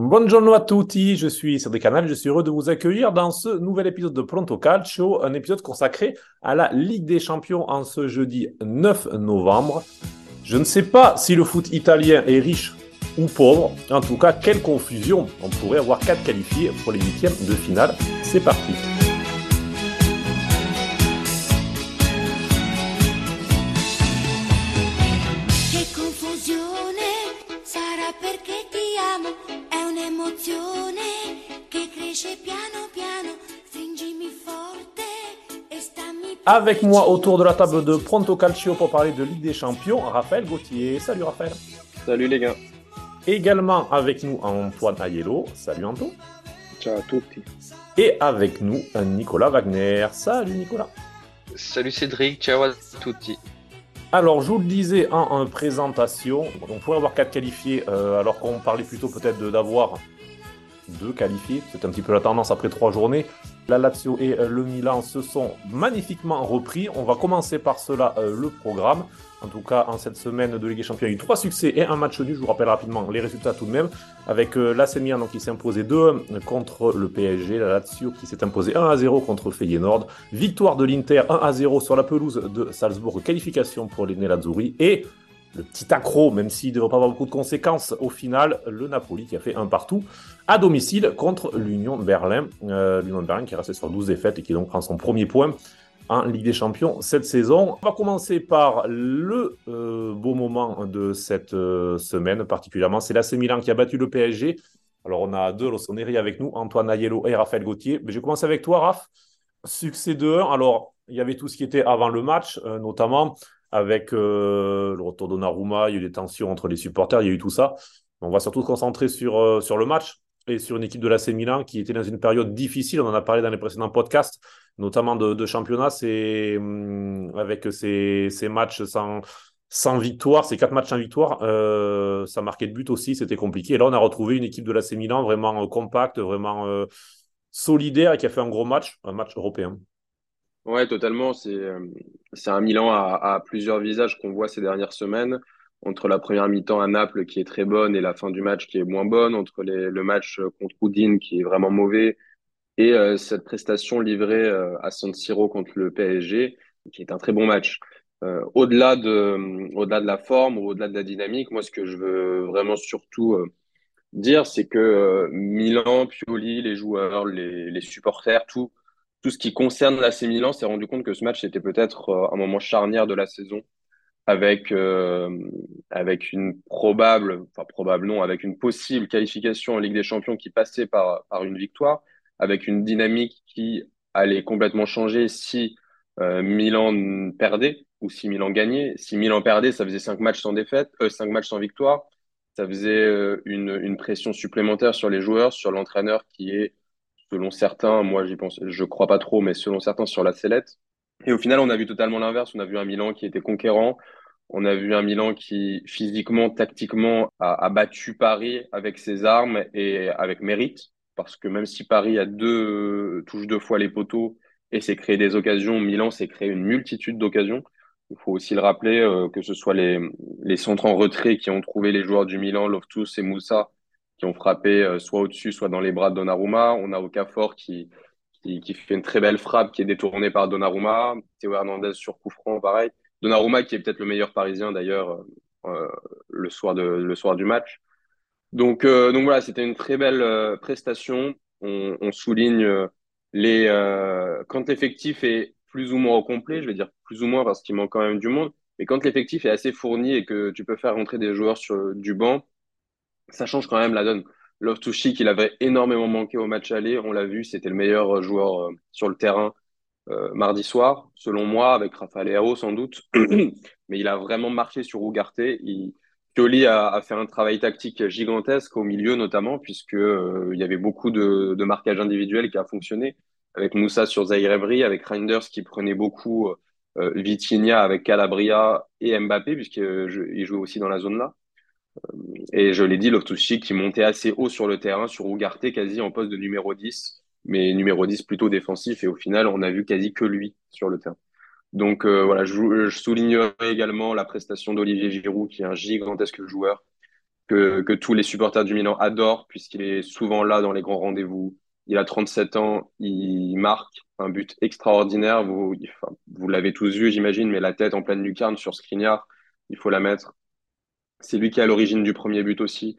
Buongiorno a tutti, je suis Cédric Canal, je suis heureux de vous accueillir dans ce nouvel épisode de Pronto Calcio, un épisode consacré à la Ligue des Champions en ce jeudi 9 novembre. Je ne sais pas si le foot italien est riche ou pauvre, en tout cas, quelle confusion, on pourrait avoir quatre qualifiés pour les huitièmes de finale. C'est parti. Avec moi autour de la table de Pronto Calcio pour parler de Ligue des Champions, Raphaël Gauthier. Salut Raphaël. Salut les gars. Également avec nous Antoine Aiello. Salut Anto. Ciao à tous. Et avec nous Nicolas Wagner. Salut Nicolas. Salut Cédric, ciao à tutti. Alors, je vous le disais en, présentation, on pourrait avoir quatre qualifiés, euh, alors qu'on parlait plutôt peut-être d'avoir deux qualifiés. C'est un petit peu la tendance après trois journées. La Lazio et euh, le Milan se sont magnifiquement repris. On va commencer par cela euh, le programme. En tout cas, en cette semaine de Ligue des Champions, il y a eu trois succès et un match nul. Je vous rappelle rapidement les résultats tout de même. Avec euh, l'AC Milan qui s'est imposé 2 contre le PSG, la Lazio qui s'est imposé 1 à 0 contre Feyenoord, victoire de l'Inter 1 à 0 sur la pelouse de Salzbourg, qualification pour les Nerazzurri et le petit accro, même s'il ne devrait pas avoir beaucoup de conséquences au final, le Napoli qui a fait un partout à domicile contre l'Union Berlin. Euh, L'Union Berlin qui est resté sur 12 défaites et qui donc prend son premier point en Ligue des Champions cette saison. On va commencer par le euh, beau moment de cette euh, semaine particulièrement. C'est l'AC Milan qui a battu le PSG. Alors on a deux Rossoneri avec nous, Antoine Aiello et Raphaël Gauthier. Mais je vais commencer avec toi, Raph. Succès de 1. Alors il y avait tout ce qui était avant le match, notamment avec euh, le retour d'Onnarumma, il y a eu des tensions entre les supporters, il y a eu tout ça. On va surtout se concentrer sur, euh, sur le match et sur une équipe de l'AC Milan qui était dans une période difficile. On en a parlé dans les précédents podcasts, notamment de, championnat, c'est hum, avec ces, ces, matchs sans, sans victoire, ces quatre matchs sans victoire, euh, ça marquait de but aussi, c'était compliqué. Et là, on a retrouvé une équipe de l'AC Milan vraiment compacte, vraiment solidaire et qui a fait un gros match, un match européen. Ouais, totalement. C'est euh, c'est un Milan à, plusieurs visages qu'on voit ces dernières semaines. Entre la première mi-temps à Naples qui est très bonne et la fin du match qui est moins bonne, entre les, le match contre Udine qui est vraiment mauvais et euh, cette prestation livrée euh, à San Siro contre le PSG qui est un très bon match. au-delà de, au-delà de la forme au-delà de la dynamique, moi, ce que je veux vraiment surtout dire, c'est que Milan, Pioli, les joueurs, les, les supporters, tout, tout ce qui concerne l'AC Milan s'est rendu compte que ce match était peut-être euh, un moment charnière de la saison avec euh, avec une probable enfin probable non avec une possible qualification en Ligue des Champions qui passait par par une victoire avec une dynamique qui allait complètement changer si euh, Milan perdait ou si Milan gagnait. Si Milan perdait ça faisait cinq matchs sans défaite euh, matchs sans victoire. Ça faisait une une pression supplémentaire sur les joueurs sur l'entraîneur qui est selon certains, moi j'y pense, je crois pas trop, mais selon certains sur la sellette. Et au final, on a vu totalement l'inverse. On a vu un Milan qui était conquérant. On a vu un Milan qui, physiquement, tactiquement, a, battu Paris avec ses armes et avec mérite. Parce que même si Paris a deux, touche deux fois les poteaux et s'est créé des occasions, Milan s'est créé une multitude d'occasions. Il faut aussi le rappeler, euh, que ce soit les, les centres en retrait qui ont trouvé les joueurs du Milan, Loftus et Moussa, qui ont frappé euh, soit au-dessus, soit dans les bras de Donnarumma. On a Okafor qui, qui, fait une très belle frappe qui est détournée par Donnarumma. Théo Hernandez sur coup franc, pareil. Donnarumma qui est peut-être le meilleur parisien d'ailleurs euh, euh le, soir le soir du match. Donc, donc voilà, c'était une très belle prestation. On, on souligne les quand l'effectif est plus ou moins au complet, je vais dire plus ou moins parce qu'il manque quand même du monde, mais quand l'effectif est assez fourni et que tu peux faire rentrer des joueurs sur du banc, ça change quand même la donne. Love to il avait énormément manqué au match aller. On l'a vu, c'était le meilleur euh, joueur euh, sur le terrain euh, mardi soir, selon moi, avec Rafael Leao sans doute. Mais il a vraiment marché sur Ugarte. Il... A, fait un travail tactique gigantesque au milieu notamment, puisque il y avait beaucoup de, de marquage individuel qui a fonctionné. Avec Moussa sur Zaire avec Reinders qui prenait beaucoup euh, avec Calabria et Mbappé, puisqu'il jouait aussi dans la zone là. Et je l'ai dit, loftus qui montait assez haut sur le terrain, sur Ugarte, quasi en poste de numéro 10, mais numéro 10 plutôt défensif. Et au final, on a vu quasi que lui sur le terrain. Donc euh, voilà, je, soulignerai également la prestation d'Olivier Giroud, qui est un gigantesque joueur, que, tous les supporters du Milan adorent, puisqu'il est souvent là dans les grands rendez-vous. Il a 37 ans, il marque un but extraordinaire. Vous, vous l'avez tous vu, j'imagine, mais la tête en pleine lucarne sur Skriniar, il faut la mettre. C'est lui qui est à l'origine du premier but aussi.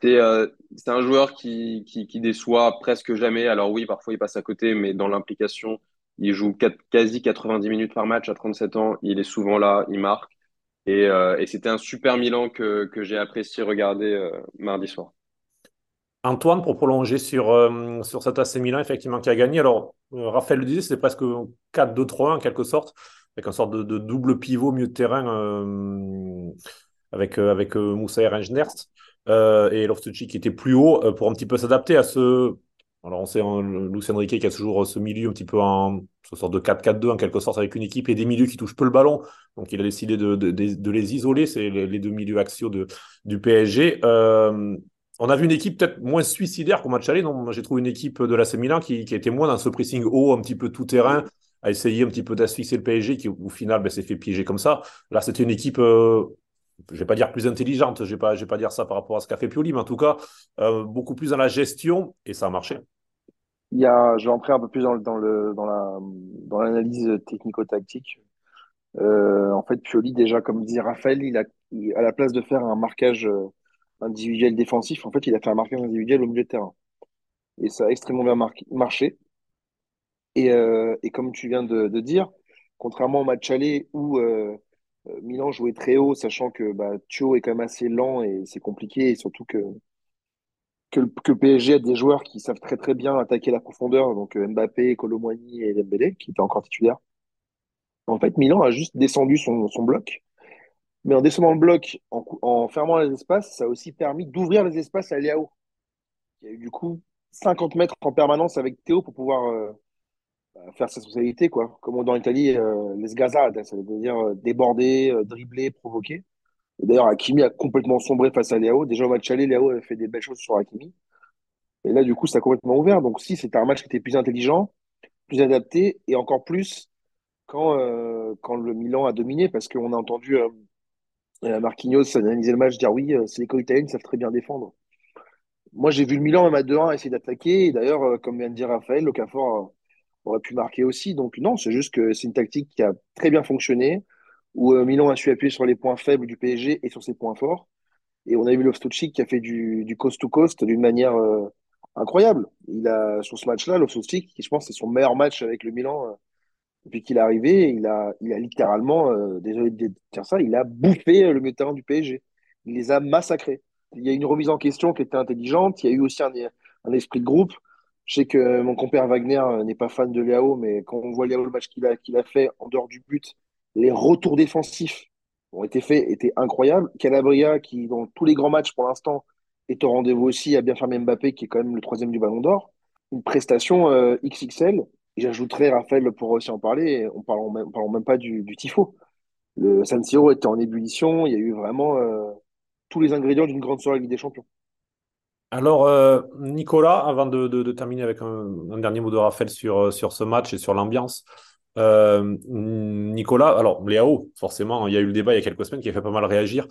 C'est euh, un joueur qui, déçoit presque jamais. Alors oui, parfois il passe à côté, mais dans l'implication, il joue quasi 90 minutes par match à 37 ans. Il est souvent là, il marque. Et, euh, c'était un super Milan que, j'ai apprécié regarder euh, mardi soir. Antoine, pour prolonger sur, sur cet AC Milan, effectivement, qui a gagné. Alors, Raphaël le disait, c'était presque 4-2-3 en quelque sorte, avec une sorte de, double pivot milieu de terrain avec, euh, avec euh, Moussa et Rangers et Loftucci qui était plus haut pour un petit peu s'adapter à ce. Alors, on sait, hein, Lucien qui a toujours ce milieu un petit peu en ce sorte de 4-4-2 en quelque sorte, avec une équipe et des milieux qui touchent peu le ballon. Donc, il a décidé de, de, les isoler, c'est les, deux milieux axiaux de, du PSG. Euh, on a vu une équipe peut-être moins suicidaire qu'au match aller. Non, j'ai trouvé une équipe de la Milan qui, qui, était moins dans ce pressing haut, un petit peu tout terrain, à essayer un petit peu d'asphyxier le PSG, qui au final ben, s'est fait piéger comme ça. Là, c'était une équipe, euh, je vais pas dire plus intelligente, je vais, pas, vais pas dire ça par rapport à ce qu'a fait Pioli, mais en tout cas, euh, beaucoup plus dans la gestion, et ça a marché. Il y a, je vais entrer un peu plus dans, le, dans, le, dans, la, dans l'analyse technico-tactique. Euh, en fait, Pioli, déjà, comme disait Raphaël, il a, à la place de faire un marquage euh, individuel défensif, en fait, il a fait un marquage individuel au milieu de terrain. Et ça a extrêmement bien marché. Et, et, comme tu viens de, de, dire, contrairement au match aller où Milan jouait très haut, sachant que bah, est quand même assez lent et c'est compliqué, et surtout que, que, PSG a des joueurs qui savent très très bien attaquer la profondeur, donc Mbappé, Colomboigny et Dembélé, qui étaient encore titulaires. En fait, Milan a juste descendu son, bloc mais en descendant le bloc, en, en, fermant les espaces, ça a aussi permis d'ouvrir les espaces à Léao. Il y a eu du coup 50 mètres en permanence avec Théo pour pouvoir euh, faire sa spécialité, quoi. Comme dans l'Italie, euh, les gazades, ça veut dire euh, déborder, euh, dribbler, provoquer. D'ailleurs, Hakimi a complètement sombré face à Léao. Déjà au match aller, Léao avait fait des belles choses sur Hakimi. Et là, du coup, ça a complètement ouvert. Donc, si, c'était un match qui était plus intelligent, plus adapté, et encore plus quand, euh, quand le Milan a dominé, parce qu'on a entendu Marquinhos analysait le match, dire oui, c'est les co-italiens savent très bien défendre. Moi, j'ai vu le Milan même à 2-1 essayer d'attaquer. D'ailleurs, comme vient de dire Raphaël, Okafor aurait pu marquer aussi. Donc non, c'est juste que c'est une tactique qui a très bien fonctionné, où Milan a su appuyer sur les points faibles du PSG et sur ses points forts. Et on a vu Loftus-Cheek qui a fait du, coast-to-coast d'une manière euh, incroyable. Il a, sur ce match-là, Loftus-Cheek, je pense c'est son meilleur match avec le Milan depuis qu'il est arrivé, il a, il a littéralement, euh, désolé de dire ça, il a bouffé le milieu du PSG. Il les a massacrés. Il y a une remise en question qui était intelligente. Il y a eu aussi un esprit de groupe. Je sais que mon compère Wagner n'est pas fan de Léao, mais quand on voit Léao le match qu'il a, qu'il a fait en dehors du but, les retours défensifs ont été faits, étaient incroyables. Calabria, qui dans tous les grands matchs pour l'instant est au rendez-vous aussi, a bien fermé Mbappé, qui est quand même le troisième du Ballon d'Or. Une prestation euh, XXL j'ajouterais, Raphaël pour aussi en parler, on parle même, pas du, du tifo. Le San Siro était en ébullition, il y a eu vraiment euh, tous les ingrédients d'une grande soirée Ligue des Champions. Alors, euh, Nicolas, avant de, terminer avec un, dernier mot de Raphaël sur, sur ce match et sur l'ambiance, euh, Nicolas, alors Léao, forcément, il y a eu le débat il y a quelques semaines qui a fait pas mal réagir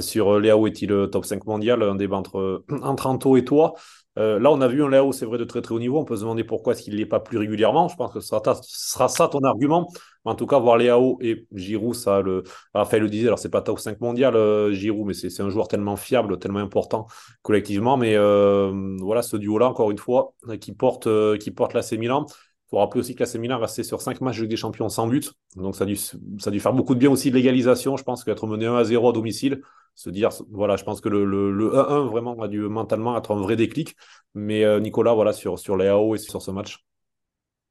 sur Léao est-il top 5 mondial, un débat entre, entre Anto et toi. Euh, là, on a vu un Léo, c'est vrai, de très très haut niveau. On peut se demander pourquoi est-ce qu'il n'est pas plus régulièrement. Je pense que ce sera, ça ton argument. En tout cas, voir Léo et Giroud, ça, le, Raphaël le disait, alors c'est pas top 5 mondial, euh, Giroud, mais c'est un joueur tellement fiable, tellement important collectivement. Mais euh, voilà, ce duo-là, encore une fois, qui porte, qui porte l'AC Milan. Faut rappeler aussi que l'AC Milan resté sur 5 matchs des Champions sans but. Donc ça a, dû, faire beaucoup de bien aussi de l'égalisation. Je pense qu'être mené 1 à 0 à domicile, se dire, voilà, je pense que le, le, le 1-1 vraiment a dû mentalement être un vrai déclic. Mais euh, Nicolas, voilà, sur, les AO et sur ce match.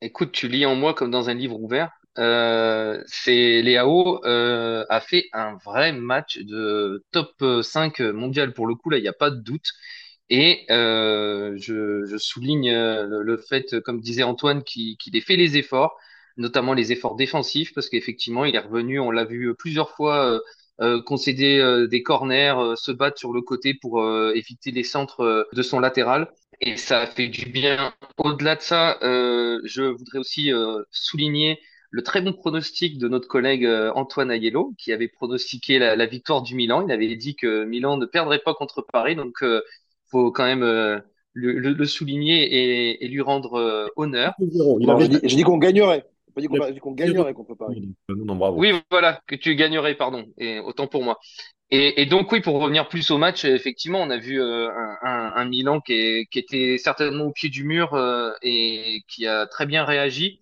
Écoute, tu lis en moi comme dans un livre ouvert. Euh, c'est Léao euh, a fait un vrai match de top 5 mondial pour le coup là il n'y a pas de doute et euh, je, souligne le, le, fait comme disait Antoine qu'il ait fait les efforts notamment les efforts défensifs parce qu'effectivement il est revenu on l'a vu plusieurs fois euh, concéder euh, des corners, euh, se battre sur le côté pour éviter les centres de son latéral. Et ça fait du bien. Au-delà de ça, je voudrais aussi souligner le très bon pronostic de notre collègue Antoine Aiello, qui avait pronostiqué la, victoire du Milan. Il avait dit que Milan ne perdrait pas contre Paris, donc faut quand même le, souligner et, lui rendre honneur. J'ai dit, qu'on gagnerait. Pas dit qu'on gagnerait contre Paris. Oui, voilà, que tu gagnerais, pardon. Et autant pour moi. Et, donc oui, pour revenir plus au match, effectivement, on a vu euh, un, Milan qui, était certainement au pied du mur euh, et qui a très bien réagi.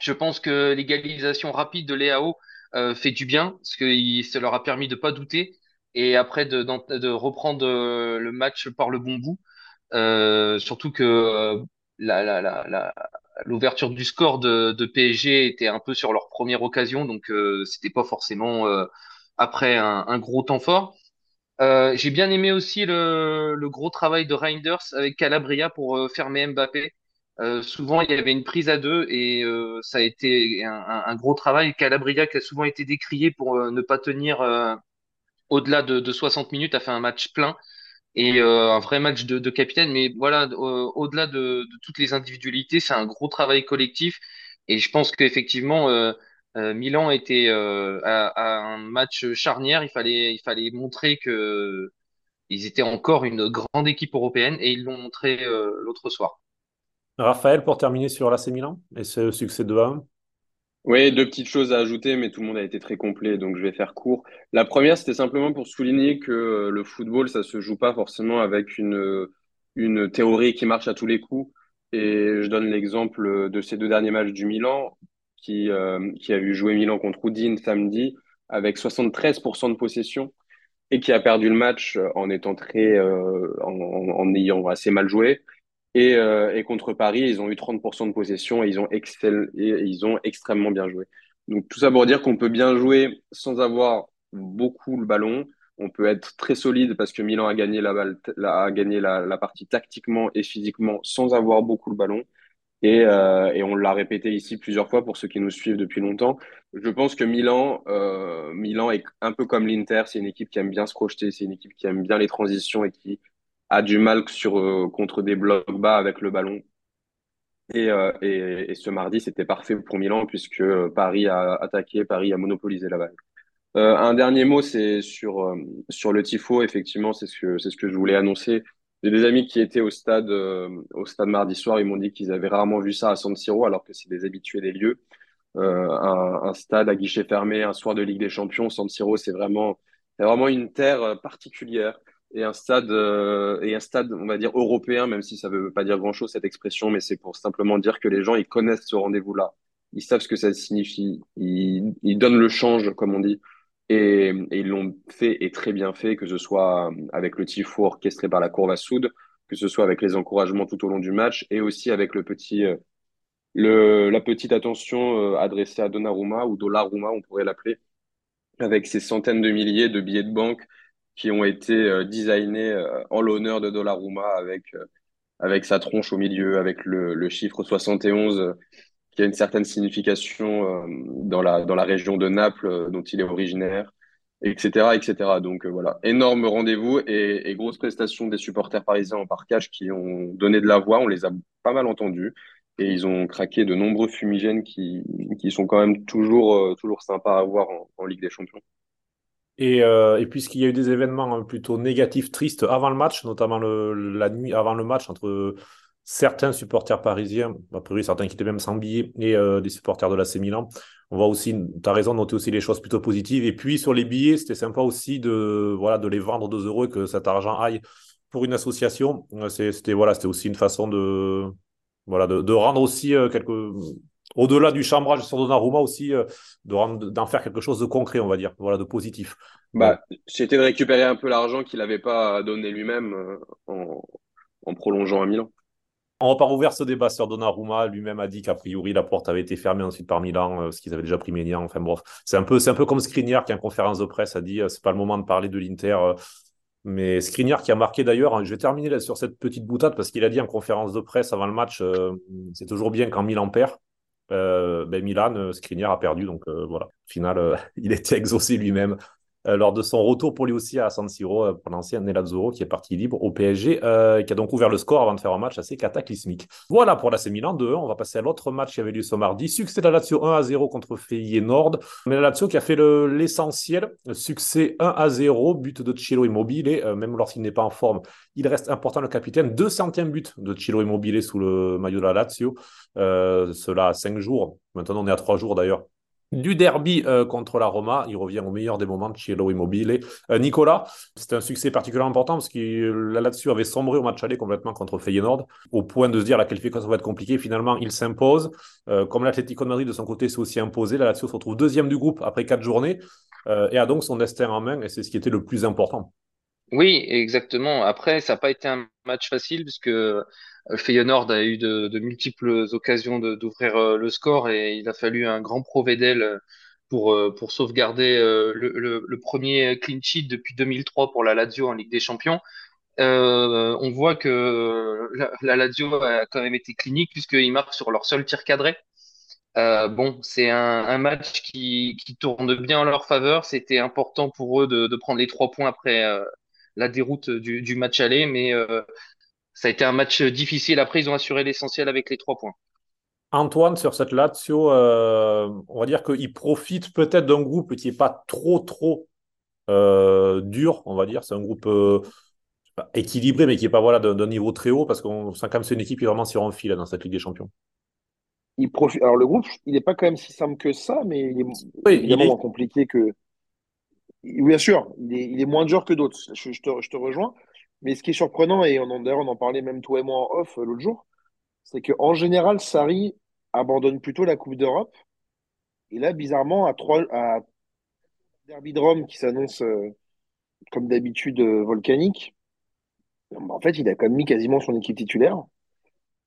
Je pense que l'égalisation rapide de Léao euh, fait du bien, parce que ça leur a permis de pas douter et après de, reprendre le match par le bon bout. surtout que la, l'ouverture du score de, PSG était un peu sur leur première occasion, donc c'était pas forcément après un, gros temps fort. Euh, j'ai bien aimé aussi le, gros travail de Reinders avec Calabria pour euh, fermer Mbappé. Euh, souvent, il y avait une prise à deux et ça a été un, gros travail. Calabria qui a souvent été décrié pour ne pas tenir au-delà de, 60 minutes, a fait un match plein et un vrai match de, capitaine. Mais voilà, au-delà de, toutes les individualités, c'est un gros travail collectif. Et je pense qu'effectivement, euh, Milan était euh, à, un match charnière. Il fallait, il fallait montrer que ils étaient encore une grande équipe européenne et ils l'ont montré euh, l'autre soir. Raphaël, pour terminer sur l'AC Milan et ce succès de 1 Oui, deux petites choses à ajouter, mais tout le monde a été très complet, donc je vais faire court. La première, c'était simplement pour souligner que le football, ça se joue pas forcément avec une, une théorie qui marche à tous les coups. Et je donne l'exemple de ces deux derniers matchs du Milan qui, euh, a vu jouer Milan contre Udine samedi avec 73% de possession et qui a perdu le match euh, en étant très, euh, en, ayant assez mal joué. Et, et, contre Paris, ils ont eu 30% de possession et ils ont, ils ont extrêmement bien joué. Donc tout ça pour dire qu'on peut bien jouer sans avoir beaucoup le ballon. On peut être très solide parce que Milan a gagné la, a gagné la partie tactiquement et physiquement sans avoir beaucoup le ballon. Et, euh, et on l'a répété ici plusieurs fois pour ceux qui nous suivent depuis longtemps. Je pense que Milan, euh, Milan est un peu comme l'Inter, c'est une équipe qui aime bien se projeter, c'est une équipe qui aime bien les transitions et qui a du mal sur, euh, contre des blocs bas avec le ballon. Et, euh, et, et ce mardi, c'était parfait pour Milan puisque Paris a attaqué, Paris a monopolisé la balle. Euh, un dernier mot, c'est sur, sur le tifo. Effectivement, c'est ce que, ce que je voulais annoncer. J'ai des amis qui étaient au stade, euh, au stade mardi soir, ils m'ont dit qu'ils avaient rarement vu ça à San Siro, alors que c'est des habitués des lieux. Euh, un, un, stade à guichet fermé, un soir de Ligue des Champions, San Siro, c'est vraiment, c'est vraiment une terre euh, particulière et un stade euh, et un stade, on va dire européen, même si ça veut pas dire grand-chose cette expression, mais c'est pour simplement dire que les gens ils connaissent ce rendez-vous-là, ils savent ce que ça signifie, ils, ils donnent le change, comme on dit. Et, ils l'ont fait et très bien fait, que ce soit avec le tifo orchestré par la Courva Soud, que ce soit avec les encouragements tout au long du match et aussi avec le petit, euh, le, la petite attention euh, adressée à Donnarumma ou Dollaruma, on pourrait l'appeler, avec ces centaines de milliers de billets de banque qui ont été euh, designés en l'honneur de Donnarumma avec, avec sa tronche au milieu, avec le, chiffre 71 qui a une certaine signification euh, dans, la, dans la région de Naples euh, dont il est originaire, etc. etc. Donc euh, voilà, énorme rendez-vous et, grosse prestation des supporters parisiens en parcage qui ont donné de la voix, on les a pas mal entendus et ils ont craqué de nombreux fumigènes qui, qui sont quand même toujours, toujours sympas à voir en, Ligue des Champions. Et, et puisqu'il y a eu des événements plutôt négatifs, tristes avant le match, notamment la nuit avant le match entre certains supporters parisiens, a priori certains qui étaient même sans billets, et euh, des supporters de l'AC Milan. On va aussi, tu as raison, noter aussi les choses plutôt positives. Et puis sur les billets, c'était sympa aussi de, voilà, de les vendre 2 euros et que cet argent aille pour une association. Euh, c'était voilà, aussi une façon de, voilà, de, rendre aussi euh, quelques. Au-delà du chambrage sur Donnarumma aussi, d'en faire quelque chose de concret, on va dire, voilà, de positif. Bah, C'était de récupérer un peu l'argent qu'il n'avait pas donné lui-même en, en prolongeant à Milan. On va pas rouvrir ce débat sur Donnarumma. Lui-même a dit qu'a priori, la porte avait été fermée ensuite par Milan, euh, parce qu'ils avaient déjà pris Ménian. Enfin bref, c'est un peu, c'est un peu comme Skriniar qui, en conférence de presse, a dit euh, c'est pas le moment de parler de l'Inter. Euh. mais Skriniar qui a marqué d'ailleurs, hein, je vais terminer sur cette petite boutade parce qu'il a dit en conférence de presse avant le match, c'est toujours bien quand Milan perd. Ben Milan, Skriniar a perdu, donc voilà. Au final, il était exaucé lui-même. Lors de son retour pour lui aussi à San Siro pour l'ancien Nelazzurro qui est parti libre au PSG et qui a donc ouvert le score avant de faire un match assez cataclysmique. Voilà pour l'AC Milan 2-1. On va passer à l'autre match qui avait lieu ce mardi. Succès de la Lazio 1 à 0 contre Feyenoord. Mais la Lazio qui a fait l'essentiel. Succès 1 à 0, but de Cielo Immobile. Et, même lorsqu'il n'est pas en forme, il reste important le capitaine. 200e but de Cielo Immobile sous le maillot de la Lazio. cela à 5 jours. Maintenant, on est à 3 jours d'ailleurs du derby euh, contre la Roma. Il revient au meilleur des moments de Immobile. Euh, Nicolas, c'était un succès particulièrement important parce que la Lazio avait sombré au match aller complètement contre Feyenoord, au point de se dire la qualification va être compliquée. Finalement, il s'impose. Euh, comme l'Atlético de Madrid de son côté s'est aussi imposé, la Lazio se retrouve deuxième du groupe après quatre journées et a donc son destin en main et c'est ce qui était le plus important. Oui, exactement. Après, ça n'a pas été un match facile puisque Feyenoord a eu de, multiples occasions d'ouvrir euh, le score et il a fallu un grand Provedel pour, euh, pour sauvegarder euh, le, premier clean sheet depuis 2003 pour la Lazio en Ligue des Champions. on voit que la, Lazio a quand même été clinique puisqu'ils marquent sur leur seul tir cadré. bon, c'est un, match qui, tourne bien en leur faveur. C'était important pour eux de, prendre les trois points après la déroute du, du match aller, mais ça a été un match difficile. Après, ils ont assuré l'essentiel avec les trois points. Antoine, sur cette Lazio, euh, on va dire qu'il profite peut-être d'un groupe qui n'est pas trop, trop euh, dur, on va dire. C'est un groupe euh, équilibré, mais qui n'est pas voilà, d'un niveau très haut, parce qu'on sent quand même c'est une équipe qui est vraiment sur un fil dans cette Ligue des Champions. Il profite... Alors, le groupe, il n'est pas quand même si simple que ça, mais il est évidemment moins compliqué que. Bien sûr, il est, moins dur que d'autres. Je, te rejoins. Mais ce qui est surprenant, et on en, d'ailleurs on en parlait même toi et moi en off euh, l'autre jour, c'est qu'en général, Sarri abandonne plutôt la Coupe d'Europe. Et là, bizarrement, à trois, à Derby de Rome qui s'annonce euh, comme d'habitude euh, volcanique, en fait, il a quand même mis quasiment son équipe titulaire.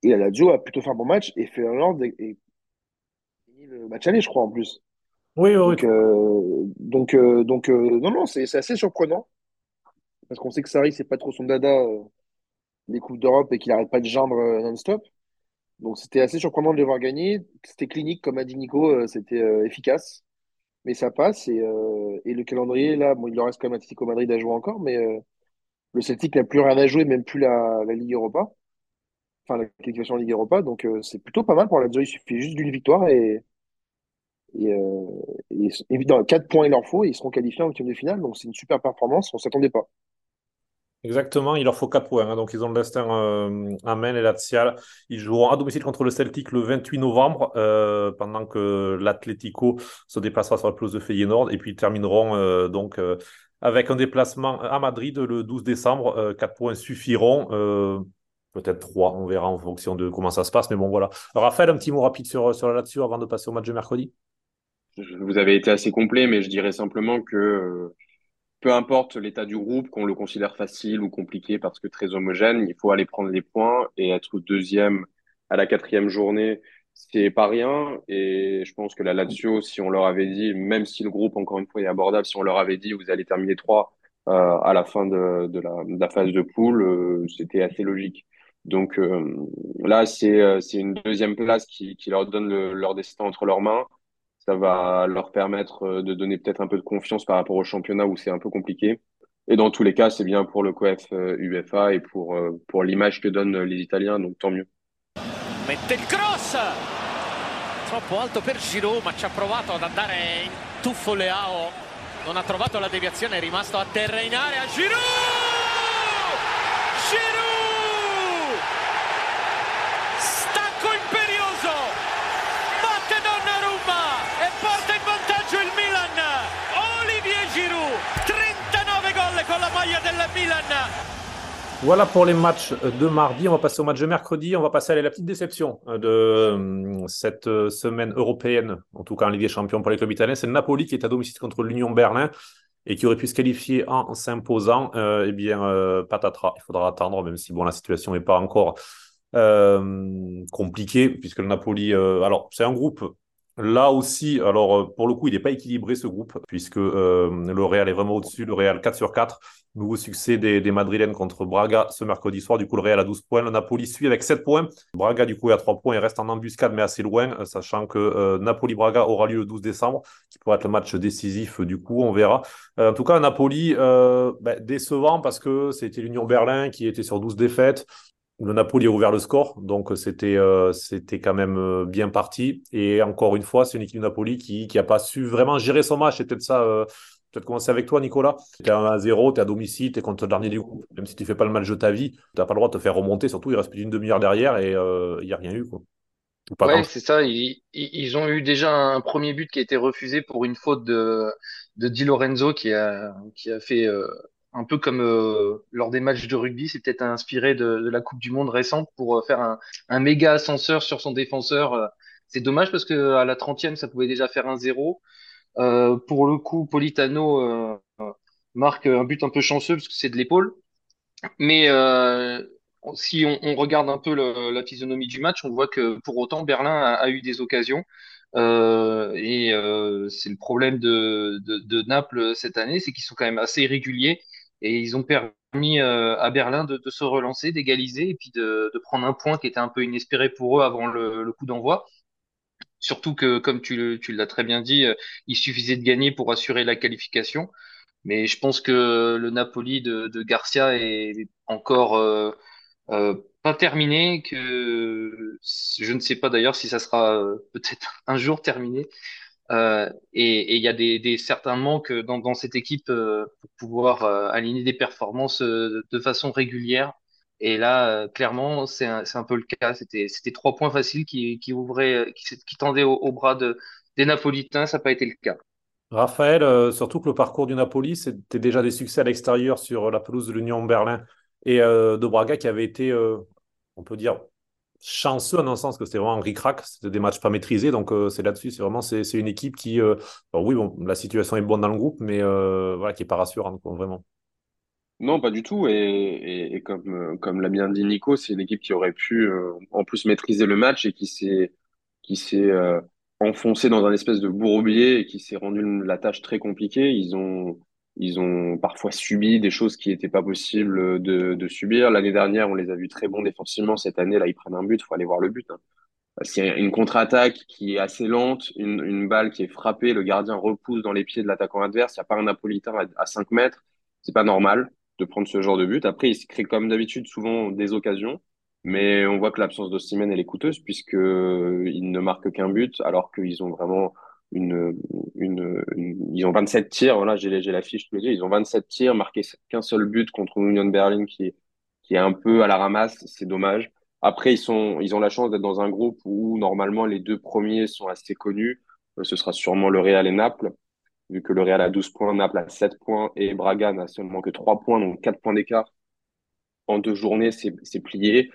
Et la Lazio a plutôt fait un bon match et fait un ordre et, le match aller, je crois, en plus. Oui, oui. Donc, donc, donc non, non, c'est assez surprenant parce qu'on sait que Sarri, c'est pas trop son dada, euh, les Coupes d'Europe, et qu'il n'arrête pas de geindre euh, non-stop. Donc c'était assez surprenant de les voir gagner. C'était clinique, comme a dit Nico, euh, c'était efficace. Mais ça passe. Et, et, le calendrier, là, bon, il leur reste quand même Atlético Madrid à jouer encore, mais le Celtic n'a plus rien à jouer, même plus la, la Ligue Europa. Enfin, la qualification en Ligue Europa. Donc c'est plutôt pas mal pour la Il suffit juste d'une victoire et, et, évidemment, 4 points il leur faut et ils seront qualifiés en huitième de finale. Donc c'est une super performance, on s'attendait pas. Exactement, il leur faut 4 points. Hein. donc, ils ont le destin euh, à main et Lazial. Ils joueront à domicile contre le Celtic le 28 novembre, euh, pendant que l'Atlético se déplacera sur la pelouse de Feyenoord. Et puis, ils termineront euh, donc avec un déplacement à Madrid le 12 décembre. 4 points suffiront. Peut-être 3, on verra en fonction de comment ça se passe. Mais bon, voilà. Raphaël, un petit mot rapide sur, sur Lazio avant de passer au match de mercredi? Vous avez été assez complet, mais je dirais simplement que peu importe l'état du groupe, qu'on le considère facile ou compliqué parce que très homogène, il faut aller prendre les points et être deuxième à la quatrième journée, c'est pas rien. Et je pense que la Lazio, si on leur avait dit, même si le groupe, encore une fois, est abordable, si on leur avait dit, vous allez terminer trois euh, à la fin de, la, de, la, phase de poule, euh, c'était assez logique. Donc euh, là, c'est une deuxième place qui, qui leur donne leur destin entre leurs mains. Ça va leur permettre euh, de donner peut-être un peu de confiance par rapport au championnat où c'est un peu compliqué. Et dans tous les cas, c'est bien pour le COEF UEFA euh, et pour, euh, pour l'image que donnent les Italiens, donc tant mieux. Cross! Troppo alto per Giroud. Non la rimasto in! Giroud! Stacco imperioso! Batte Donnarumma! et porta in vantaggio il Milan. Olivier Giroud, 39 gol con la Voilà pour les matchs de mardi. On va passer au match de mercredi. On va passer à la petite déception de euh, cette euh, semaine européenne, en tout cas en Ligue des Champions pour les clubs italiens. C'est le Napoli qui est à domicile contre l'Union Berlin et qui aurait pu se qualifier en s'imposant. Euh, eh bien, euh, patatras, il faudra attendre, même si bon, la situation n'est pas encore compliquée, puisque le Napoli. alors, c'est un groupe Là aussi, alors euh, pour le coup, il n'est pas équilibré ce groupe, puisque euh, le Real est vraiment au-dessus. Le Real 4 sur 4. Nouveau succès des, des Madrilènes contre Braga ce mercredi soir. Du coup, le Real a 12 points. Le Napoli suit avec 7 points. Braga, du coup, est à 3 points. Il reste en embuscade, mais assez loin, euh, sachant que Napoli-Braga aura lieu le 12 décembre, qui pourrait être le match décisif. Du coup, on verra. en tout cas, Napoli, ben, décevant parce que c'était l'Union Berlin qui était sur 12 défaites le Napoli a ouvert le score, donc c'était euh, c'était quand même euh, bien parti. Et encore une fois, c'est une équipe de Napoli qui n'a pas su vraiment gérer son match. C'est peut-être ça. Euh, peut-être commencer avec toi, Nicolas. Tu es à 0, tu es à domicile, tu es contre le dernier du groupe. Même si tu ne fais pas le match de ta vie, tu n'as pas le droit de te faire remonter. Surtout, il reste plus d'une demi-heure derrière et il n'y a rien eu. Quoi. Ouais, c'est ça. Ils, ils, ont eu déjà un premier but qui a été refusé pour une faute de, de Di Lorenzo qui a, qui a fait un peu comme euh, lors des matchs de rugby, c'est peut-être inspiré de, la Coupe du Monde récente pour euh, faire un, méga ascenseur sur son défenseur. Euh. c'est dommage parce que à la 30e, ça pouvait déjà faire un 0. pour le coup, Politano marque un but un peu chanceux parce que c'est de l'épaule. Mais si on, regarde un peu la physionomie du match, on voit que pour autant, Berlin a, eu des occasions. Et c'est le problème de, de, de, Naples cette année, c'est qu'ils sont quand même assez irréguliers et ils ont permis euh, à Berlin de, se relancer, d'égaliser et puis de, prendre un point qui était un peu inespéré pour eux avant le, coup d'envoi. Surtout que, comme tu, l'as très bien dit, euh, il suffisait de gagner pour assurer la qualification. Mais je pense que le Napoli de, Garcia est encore euh, pas terminé, que je ne sais pas d'ailleurs si ça sera peut-être un jour terminé. Euh, et il y a des, certains manques dans, dans cette équipe euh, pour pouvoir euh, aligner des performances de façon régulière. Et là, clairement, c'est un, peu le cas. C'était trois points faciles qui, ouvraient, qui, tendaient au, bras de, des Napolitains. Ça n'a pas été le cas. Raphaël, surtout que le parcours du Napoli, c'était déjà des succès à l'extérieur sur la pelouse de l'Union Berlin et de Braga qui avait été, on peut dire, chanceux dans le sens que c'était vraiment un ric-rac, c'était des matchs pas maîtrisés, donc euh, c'est là-dessus, c'est vraiment c'est, une équipe qui, euh, oui, bon, la situation est bonne dans le groupe, mais euh, voilà, qui est pas rassurante, vraiment. Non, pas du tout. Et, et, comme, comme l'a bien dit Nico, c'est une équipe qui aurait pu en plus maîtriser le match et qui s'est qui s'est enfoncée dans un espèce de bourbier et qui s'est rendu la tâche très compliquée. Ils ont ils ont parfois subi des choses qui n'étaient pas possibles de, de subir. L'année dernière, on les a vus très bons défensivement. Cette année, là, ils prennent un but. Il faut aller voir le but. Hein. A une contre-attaque qui est assez lente, une, une, balle qui est frappée, le gardien repousse dans les pieds de l'attaquant adverse. Il n'y a pas un Napolitain à, à 5 mètres. C'est pas normal de prendre ce genre de but. Après, il se crée comme d'habitude souvent des occasions. Mais on voit que l'absence d'Ossimène, elle est coûteuse puisque il ne marque qu'un but alors qu'ils ont vraiment une, une, ils ont 27 tirs. Voilà, j'ai, la fiche tous les Ils ont 27 tirs, marqué qu'un seul but contre Union Berlin qui, est un peu à la ramasse. C'est dommage. Après, ils ont la chance d'être dans un groupe où normalement les deux premiers sont assez connus. Euh, ce sera sûrement le Real et Naples, vu que le Real a 12 points, Naples a 7 points et Braga n'a seulement que 3 points, donc 4 points d'écart. En deux journées, c'est plié.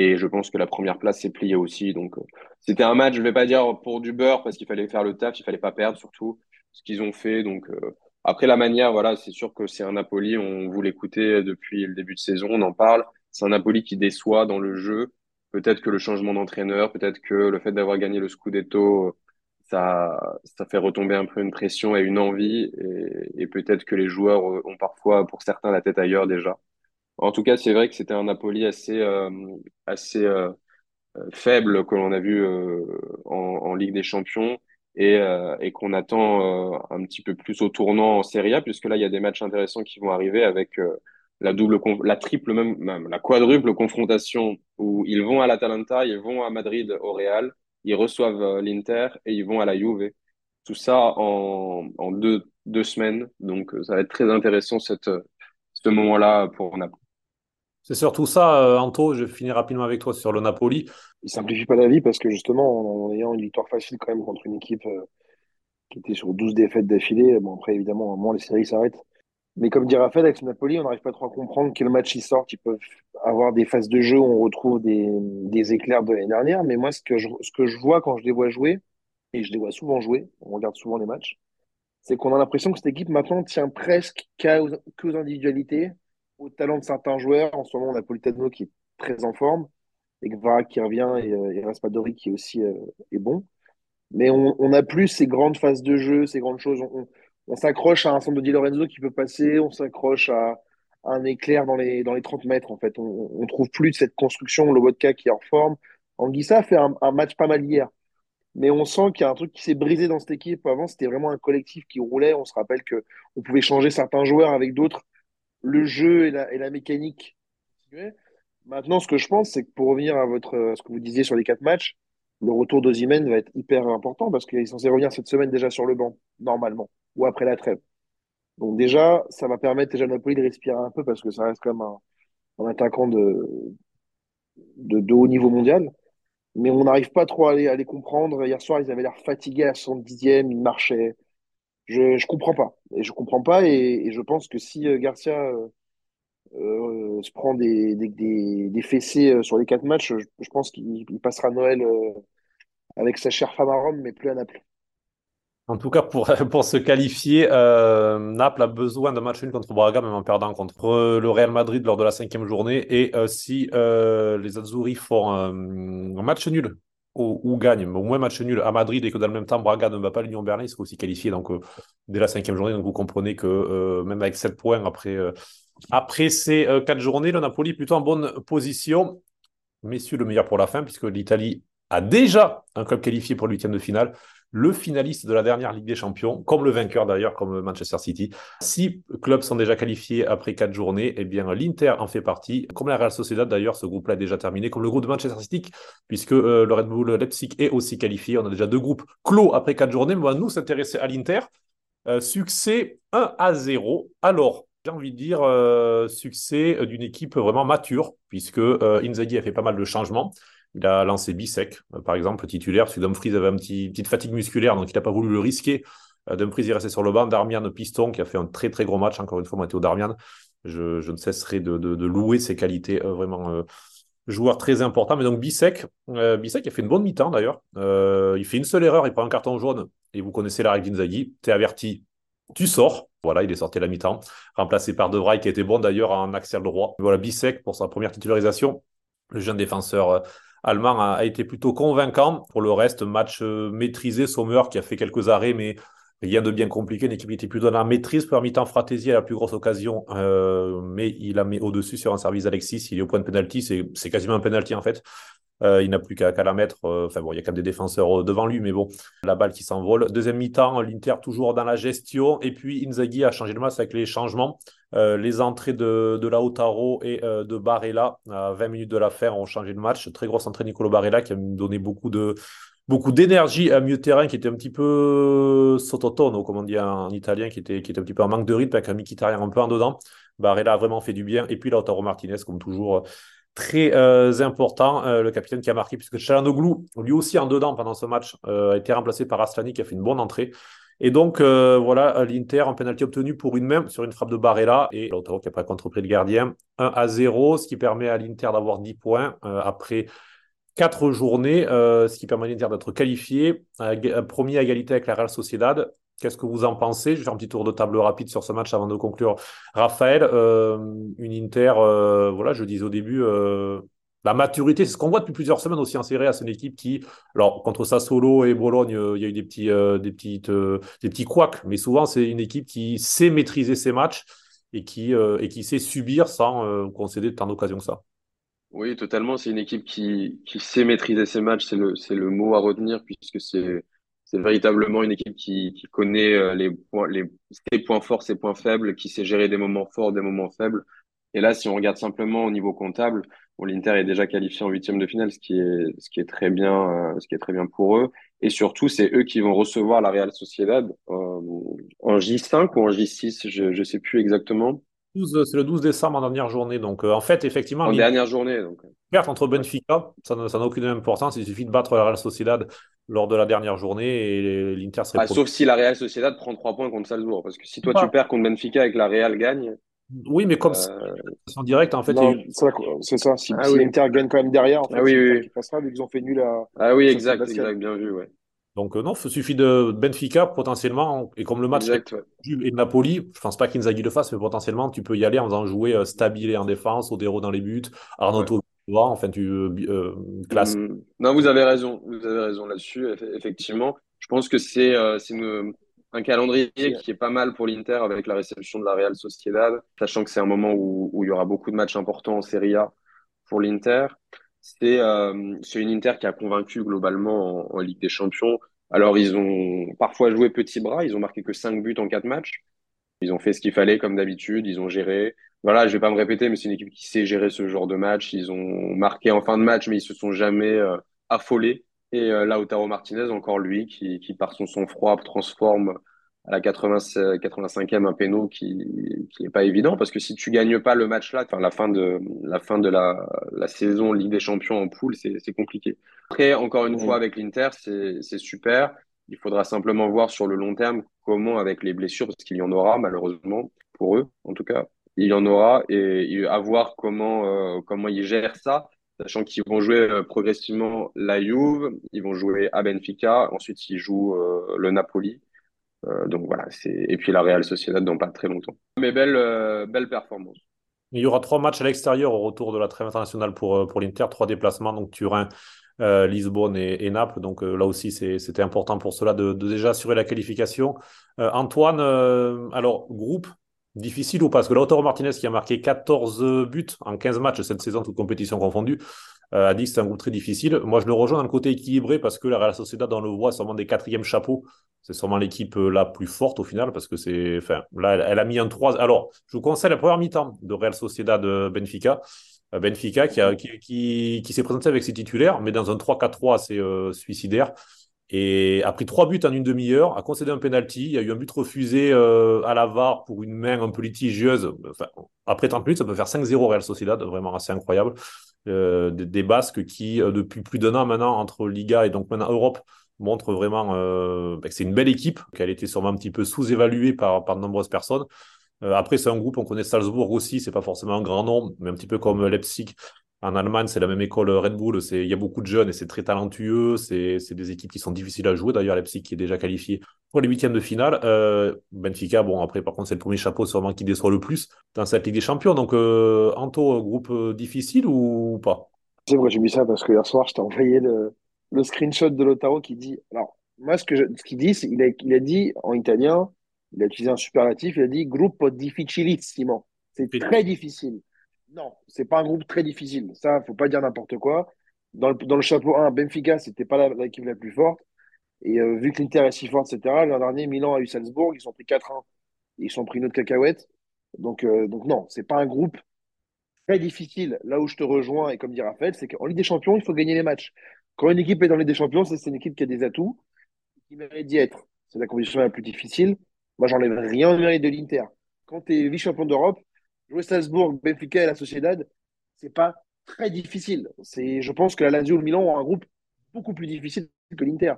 Et je pense que la première place s'est pliée aussi. Donc, euh, c'était un match, je vais pas dire pour du beurre, parce qu'il fallait faire le taf, il fallait pas perdre, surtout ce qu'ils ont fait. Donc, euh, après la manière, voilà, c'est sûr que c'est un Napoli, on vous l'écoutait depuis le début de saison, on en parle. C'est un Napoli qui déçoit dans le jeu. Peut-être que le changement d'entraîneur, peut-être que le fait d'avoir gagné le Scudetto, ça, fait retomber un peu une pression et une envie. Et peut-être que les joueurs ont parfois, pour certains, la tête ailleurs déjà. En tout cas, c'est vrai que c'était un Napoli assez, euh, assez euh, faible que l'on a vu euh, en, Ligue des Champions et, qu'on attend un petit peu plus au tournant en Serie A, puisque là, il y a des matchs intéressants qui vont arriver avec la double, la triple, même, la quadruple confrontation où ils vont à l'Atalanta, ils vont à Madrid au Real, ils reçoivent l'Inter et ils vont à la Juve. Tout ça en, deux, deux semaines. Donc, ça va être très intéressant ce moment-là pour Naples. C'est surtout ça, euh, Anto, je finis rapidement avec toi sur le Napoli. Il simplifie pas la vie parce que justement, en ayant une victoire facile quand même contre une équipe euh, qui était sur 12 défaites d'affilée, bon après évidemment, à un les séries s'arrêtent. Mais comme dit Raphaël, avec ce Napoli, on n'arrive pas trop à comprendre quel match ils sortent. Ils peuvent avoir des phases de jeu où on retrouve des, éclairs de l'année dernière. Mais moi, ce que, je, ce que je vois quand je les vois jouer, et je les vois souvent jouer, on regarde souvent les matchs, c'est qu'on a l'impression que cette équipe maintenant tient presque qu'aux individualités au talent de certains joueurs. En ce moment, on a Politano qui est très en forme, et qui revient et, euh, Raspadori qui aussi euh, est bon. Mais on n'a plus ces grandes phases de jeu, ces grandes choses. On, s'accroche à un centre de Di Lorenzo qui peut passer, on s'accroche à, un éclair dans les, dans les 30 mètres. En fait, on, trouve plus de cette construction, le vodka qui est en forme. Anguissa a fait un, un match pas mal hier. Mais on sent qu'il y a un truc qui s'est brisé dans cette équipe. Avant, c'était vraiment un collectif qui roulait. On se rappelle que on pouvait changer certains joueurs avec d'autres. Le jeu et la, mécanique. Maintenant, ce que je pense, c'est que pour revenir à votre, ce que vous disiez sur les quatre matchs, le retour d'Ozimène va être hyper important parce qu'il est censé revenir cette semaine déjà sur le banc, normalement, ou après la trêve. Donc déjà, ça va permettre déjà à Napoli de respirer un peu parce que ça reste comme un, un attaquant de, haut niveau mondial. Mais on n'arrive pas trop à les, à les comprendre. Hier soir, ils avaient l'air fatigués à 70e, ils marchaient. Je ne comprends pas. Et je comprends pas. Et, je pense que si euh, Garcia euh, euh, se prend des, des, des, fessées sur les quatre matchs, je, pense qu'il passera Noël avec sa chère femme à Rome, mais plus à Naples. En tout cas, pour, pour se qualifier, Naples a besoin d'un match nul contre Braga, même en perdant contre le Real Madrid lors de la cinquième journée. Et si les Azzurri font un match nul ou, gagnent, mais au moins match nul à Madrid et que dans le même temps Braga ne va pas l'Union Berlin, ils seront aussi qualifiés donc, dès la cinquième journée. Donc vous comprenez que même avec 7 points après, après ces 4 journées, le Napoli est plutôt en bonne position. Messieurs, le meilleur pour la fin, puisque l'Italie a déjà un club qualifié pour le huitième de finale le finaliste de la dernière Ligue des Champions, comme le vainqueur d'ailleurs, comme Manchester City. Six clubs sont déjà qualifiés après quatre journées. Eh bien, l'Inter en fait partie, comme la Real Sociedad d'ailleurs, ce groupe-là est déjà terminé, comme le groupe de Manchester City, puisque euh, le Red Bull Leipzig est aussi qualifié. On a déjà deux groupes clos après quatre journées. Mais on va nous s'intéresser à l'Inter. Euh, succès 1 à 0. Alors, j'ai envie de dire euh, succès d'une équipe vraiment mature, puisque Inzaghi a fait pas mal de changements. Il a lancé Bisek, euh, par exemple, titulaire, parce que Dumfries avait une petite fatigue musculaire, donc il n'a pas voulu le risquer. Euh, Dumfries est resté sur le banc. Darmian Piston, qui a fait un très très gros match, encore une fois, Matteo Darmian. Je, ne cesserai de, louer ses qualités, euh, vraiment euh, joueur très important. Mais donc Bisek, euh, Bisek a fait une bonne mi-temps d'ailleurs. Il fait une seule erreur, il prend un carton jaune, et vous connaissez la règle d'Inzaghi. Tu es averti, tu sors. Voilà, il est sorti la mi-temps, remplacé par De qui était bon d'ailleurs en axial droit. Voilà, Bisek pour sa première titularisation, le jeune défenseur allemand a, a, été plutôt convaincant. Pour le reste, match euh, maîtrisé, Sommer qui a fait quelques arrêts, mais rien de bien compliqué. Une équipe qui était plutôt dans la maîtrise. Pour mi-temps, Fratesi a la plus grosse occasion, euh, mais il a mis au-dessus sur un service Alexis. Il est au point de penalty, c'est quasiment un penalty en fait. Euh, il n'a plus qu'à qu la mettre. Euh, enfin bon, il y a quand même des défenseurs devant lui, mais bon, la balle qui s'envole. Deuxième mi-temps, l'Inter toujours dans la gestion. Et puis Inzaghi a changé le match avec les changements. Les entrées de, de Lautaro et de Barella à 20 minutes de la fin ont changé le match. Très grosse entrée Nicolo Barella qui a donné beaucoup de beaucoup d'énergie à milieu terrain qui était un petit peu sottotono, comme on dit en italien, qui était, qui était un petit peu en manque de rythme avec un Mkhitaryan un peu en dedans. Barella a vraiment fait du bien. Et puis Lautaro Martinez, comme toujours, très euh, important, euh, le capitaine qui a marqué, puisque Chalanoglu, lui aussi en dedans pendant ce match, euh, a été remplacé par Aslani qui a fait une bonne entrée. Et donc, euh, voilà, l'Inter en pénalty obtenu pour une main sur une frappe de Barella et Lautaro qui n'a pas contrepris le gardien. 1 à 0, ce qui permet à l'Inter d'avoir 10 points euh, après 4 journées, euh, ce qui permet d'être qualifié, premier à égalité avec la Real Sociedad. Qu'est-ce que vous en pensez? Je vais faire un petit tour de table rapide sur ce match avant de conclure. Raphaël, euh, une Inter, euh, voilà, je disais au début, euh, la maturité, c'est ce qu'on voit depuis plusieurs semaines aussi en Serie. C'est une équipe qui, alors contre Sassuolo et Bologne, il y a eu des petits, des petites, couacs, mais souvent c'est une équipe qui sait maîtriser ses matchs et qui, et qui sait subir sans concéder tant d'occasions que ça. Oui, totalement. C'est une équipe qui, qui sait maîtriser ses matchs. C'est le, c'est le mot à retenir puisque c'est c'est véritablement une équipe qui, qui connaît euh, les points, les, ses points forts, ses points faibles, qui sait gérer des moments forts, des moments faibles. Et là, si on regarde simplement au niveau comptable, bon, l'Inter est déjà qualifié en huitième de finale, ce qui est, ce qui est très bien, euh, ce qui est très bien pour eux. Et surtout, c'est eux qui vont recevoir la Real Sociedad euh, en J5 ou en J6, je ne sais plus exactement. C'est le 12 décembre en dernière journée. Donc, euh, en fait, effectivement. En dernière journée. Donc. Perte entre Benfica, ça n'a aucune importance. Il suffit de battre la Real Sociedad lors de la dernière journée et l'Inter serait. Ah, sauf si la Real Sociedad prend 3 points contre Salzbourg. Parce que si toi, ah. tu perds contre Benfica et que la Real gagne. Oui, mais comme euh... c'est en direct, en fait. C'est ça. Si, ah, si oui. l'Inter gagne quand même derrière, en fait, ah, oui, oui. qui passera, vu qu'ils ont fait nul à. Ah oui, exact, exact, bien vu, ouais. Donc euh, non, il suffit de Benfica potentiellement, et comme le match exact, ouais. et de Napoli, je pense pas qu'Inzaghi le fasse, mais potentiellement tu peux y aller en faisant jouer euh, Stabile en défense, Odero dans les buts, Arnauto ouais. enfin, tu euh, classes. Mm. Non, vous avez raison. Vous avez raison là-dessus, effectivement. Je pense que c'est un calendrier qui est pas mal pour l'Inter avec la réception de la Real Sociedad, sachant que c'est un moment où, où, il y aura beaucoup de matchs importants en Serie A pour l'Inter. C'est euh, une Inter qui a convaincu globalement en, en, Ligue des Champions. Alors, ils ont parfois joué petit bras, ils ont marqué que 5 buts en 4 matchs. Ils ont fait ce qu'il fallait comme d'habitude, ils ont géré. Voilà, je vais pas me répéter, mais c'est une équipe qui sait gérer ce genre de match. Ils ont marqué en fin de match, mais ils se sont jamais euh, affolés. Et euh, Lautaro Martinez, encore lui, qui, qui par son sang-froid transforme à la 80, 85e un péno qui qui est pas évident parce que si tu gagnes pas le match là, enfin la fin de la fin de la, la saison Ligue des Champions en poule, c'est c'est compliqué. Après encore une fois avec l'Inter, c'est c'est super. Il faudra simplement voir sur le long terme comment avec les blessures parce qu'il y en aura malheureusement pour eux en tout cas, il y en aura et, à voir comment euh, comment ils gèrent ça sachant qu'ils vont jouer euh, progressivement la Juve, ils vont jouer à Benfica, ensuite ils jouent euh, le Napoli. Euh, donc voilà, c'est et puis la Real Sociedad dans pas très longtemps. Mais belle euh, belle performance. Il y aura trois matchs à l'extérieur au retour de la trêve internationale pour, euh, pour l'Inter, trois déplacements, donc Turin, Lisbonne et, Naples. Donc là aussi, c'était important pour cela de, déjà assurer la qualification. Antoine, alors groupe difficile ou pas? Parce que Lautaro Martinez qui a marqué 14 buts en 15 matchs cette saison, toute compétition confondue, a dit que c'est un groupe très difficile. Moi, je le rejoins dans le côté équilibré parce que la Real Sociedad, on le voit, sûrement des quatrièmes chapeaux c'est sûrement l'équipe euh, la plus forte au final parce que c'est. Enfin, là, elle, a mis un 3. Alors, je vous conseille la première mi-temps de Real Sociedad de Benfica. Euh, Benfica qui, a, qui, qui, s'est présenté avec ses titulaires, mais dans un 3-4-3 assez euh, suicidaire. Et a pris trois buts en une demi-heure, a concédé un penalty. Il y a eu un but refusé euh, à la VAR pour une main un peu litigieuse. Après 30 minutes, ça peut faire 5-0 Real Sociedad, vraiment assez incroyable. Euh, des, Basques qui, depuis plus d'un an maintenant, entre Liga et donc maintenant Europe, montre vraiment euh, bah, que c'est une belle équipe, qu'elle était sûrement un petit peu sous-évaluée par, par de nombreuses personnes. Euh, après, c'est un groupe, on connaît Salzbourg aussi, c'est pas forcément un grand nom, mais un petit peu comme Leipzig. En Allemagne, c'est la même école Red Bull. Il y a beaucoup de jeunes et c'est très talentueux. C'est des équipes qui sont difficiles à jouer. D'ailleurs, Leipzig qui est déjà qualifié pour les huitièmes de finale. Euh, Benfica, bon, après, par contre, c'est le premier chapeau sûrement qui déçoit le plus dans cette Ligue des Champions. Donc, euh, Anto, groupe difficile ou pas? C'est vrai, j'ai mis ça parce que hier soir, je t'ai envoyé le, le screenshot de Lotaro qui dit. Alors, moi, ce qu'il dit, c'est il a, il a dit en italien, il a utilisé un superlatif, il a dit gruppo difficilissimo. C'est très difficile. Non, c'est pas un groupe très difficile. Ça, faut pas dire n'importe quoi. Dans le, dans chapeau 1, Benfica, c'était pas l'équipe la, plus forte. Et euh, vu que l'Inter est si forte, etc., l'an dernier, Milan a eu Salzbourg, ils sont pris 4-1. Ils sont pris une autre cacahuète. Donc, euh, donc non, c'est pas un groupe très difficile. Là où je te rejoins, et comme dit Raphaël, c'est qu'en Ligue des Champions, il faut gagner les matchs. Quand une équipe est dans les des champions, c'est une équipe qui a des atouts, qui mérite d'y être. C'est la condition la plus difficile. Moi, j'enlève rien au de l'Inter. Quand tu es vice-champion d'Europe, jouer Strasbourg, Benfica et la Sociedad, c'est pas très difficile. C'est, je pense que la Lazio ou le Milan ont un groupe beaucoup plus difficile que l'Inter.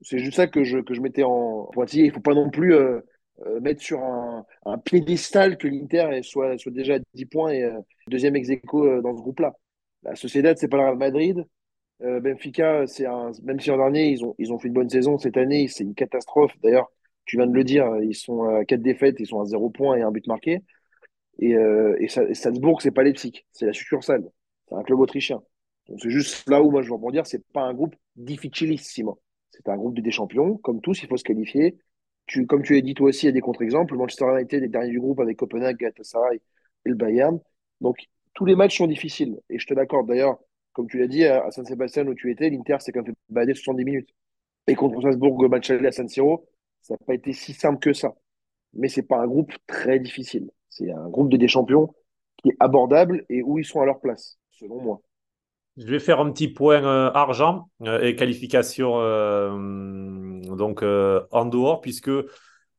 C'est juste ça que je, que je mettais en pointillé. Il faut pas non plus euh, euh, mettre sur un, un piédestal que l'Inter soit, soit déjà à 10 points et euh, deuxième ex dans ce groupe-là. La Sociedad, c'est pas le Real Madrid. Benfica, c'est un, même si en dernier, ils ont, ils ont fait une bonne saison, cette année, c'est une catastrophe. D'ailleurs, tu viens de le dire, ils sont à quatre défaites, ils sont à zéro point et un but marqué. Et, euh, et, Salzbourg, c'est pas Leipzig, c'est la succursale. C'est un club autrichien. Donc c'est juste là où moi je veux dire, c'est pas un groupe difficilissimo. C'est un groupe de des champions. Comme tous, il faut se qualifier. Tu, comme tu l'as dit toi aussi, il y a des contre-exemples. Manchester United les derniers du groupe avec Copenhague, Galatasaray et le Bayern. Donc tous les matchs sont difficiles. Et je te l'accorde. D'ailleurs, comme tu l'as dit, à San Sébastien où tu étais, l'Inter s'est quand même fait balader 70 minutes. Et contre Strasbourg, match aller à San Siro, ça n'a pas été si simple que ça. Mais c'est pas un groupe très difficile. C'est un groupe de des champions qui est abordable et où ils sont à leur place, selon moi. Je vais faire un petit point euh, argent euh, et qualification euh, donc en dehors, puisque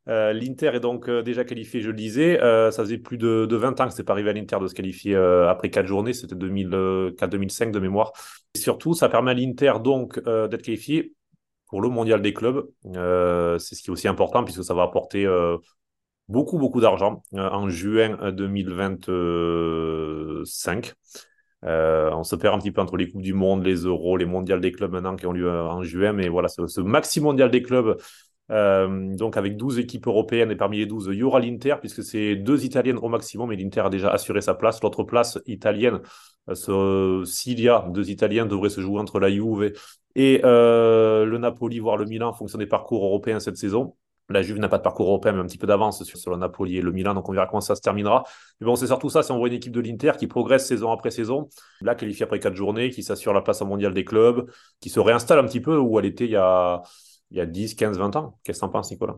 L'Inter est donc déjà qualifié, je le disais. Ça faisait plus de, de 20 ans que c'est pas arrivé à l'Inter de se qualifier après quatre journées. C'était 2004-2005 de mémoire. Et surtout, ça permet à l'Inter donc d'être qualifié pour le mondial des clubs. c'est ce qui est aussi important puisque ça va apporter beaucoup, beaucoup d'argent en juin 2025. on se perd un petit peu entre les Coupes du Monde, les Euros, les mondiales des clubs maintenant qui ont lieu en juin. Mais voilà, ce, maxi mondial des clubs Euh, donc avec 12 équipes européennes et parmi les 12, il y aura l'Inter puisque c'est deux italiennes au maximum et l'Inter a déjà assuré sa place. L'autre place italienne, euh, s'il y a deux italiens, devrait se jouer entre la Juve et euh, le Napoli, voire le Milan en fonction des parcours européens cette saison. La Juve n'a pas de parcours européen, mais un petit peu d'avance sur, le Napoli et le Milan, donc on verra comment ça se terminera. Mais bon, c'est surtout ça, c'est on voit une équipe de l'Inter qui progresse saison après saison, là qualifiée après quatre journées, qui s'assure la place en mondial des clubs, qui se réinstalle un petit peu où elle était il y a, il y a 10, 15, 20 ans. Qu'est-ce que tu en penses, Nicolas?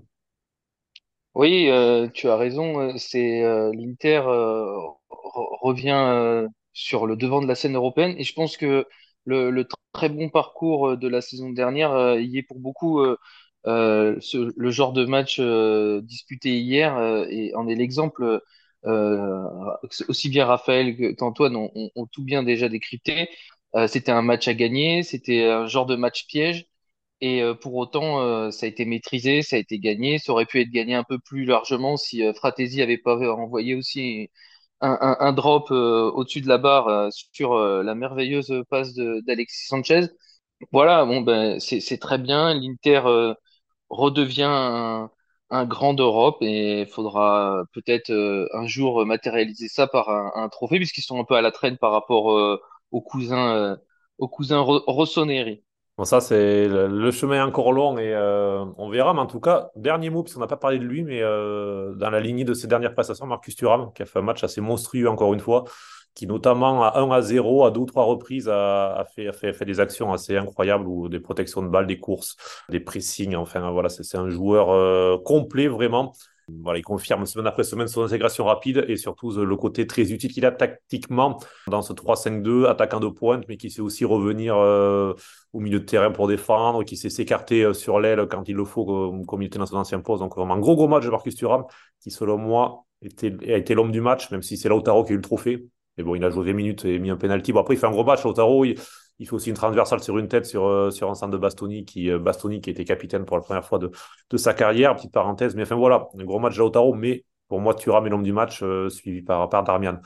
Oui, euh, tu as raison. C'est euh, l'Inter euh, revient sur le devant de la scène européenne et je pense que le, très bon parcours de la saison dernière y est pour beaucoup euh, ce, le genre de match euh, disputé hier euh, et en est l'exemple. aussi bien Raphaël qu'Antoine ont, ont, tout bien déjà décrypté. c'était un match à gagner, c'était un genre de match piège. Et pour autant, ça a été maîtrisé, ça a été gagné. Ça aurait pu être gagné un peu plus largement si Fratesi avait pas envoyé aussi un, un drop au-dessus de la barre sur la merveilleuse passe d'Alexis Sanchez. Voilà, bon ben c'est très bien. L'Inter redevient un, grand d'Europe et il faudra peut-être euh, un jour matérialiser ça par un, trophée puisqu'ils sont un peu à la traîne par rapport euh, aux cousins, euh, Rossoneri. Bon, ça, c'est le, chemin est encore long et on verra. Mais en tout cas, dernier mot, parce qu'on n'a pas parlé de lui, mais dans la lignée de ses dernières prestations, Marcus Thuram, qui a fait un match assez monstrueux encore une fois, qui notamment à 1 à 0, à deux ou trois reprises, a, fait, fait, fait, des actions assez incroyables, ou des protections de balles, des courses, des pressings. Enfin, voilà, c'est un joueur euh, complet vraiment. Voilà, il confirme semaine après semaine son intégration rapide et surtout le côté très utile qu'il a tactiquement dans ce 3-5-2, attaquant de pointe, mais qui sait aussi revenir euh, au milieu de terrain pour défendre, qui sait s'écarter euh, sur l'aile quand il le faut, comme, il était dans son ancien poste. Donc vraiment gros gros match de Marcus Thuram, qui selon moi était, a été l'homme du match, même si c'est Lautaro qui a eu le trophée. Mais bon, il a joué 20 minutes et mis un penalty. Bon, après, il fait un gros match. Lautaro, il, il fait aussi une transversale sur une tête sur, euh, sur un centre de Bastoni qui, euh, Bastoni qui était capitaine pour la première fois de, de sa carrière. Petite parenthèse. Mais enfin, voilà, un gros match de Lautaro. Mais pour moi, Thuram est l'homme du match, euh, suivi par, par Darmian.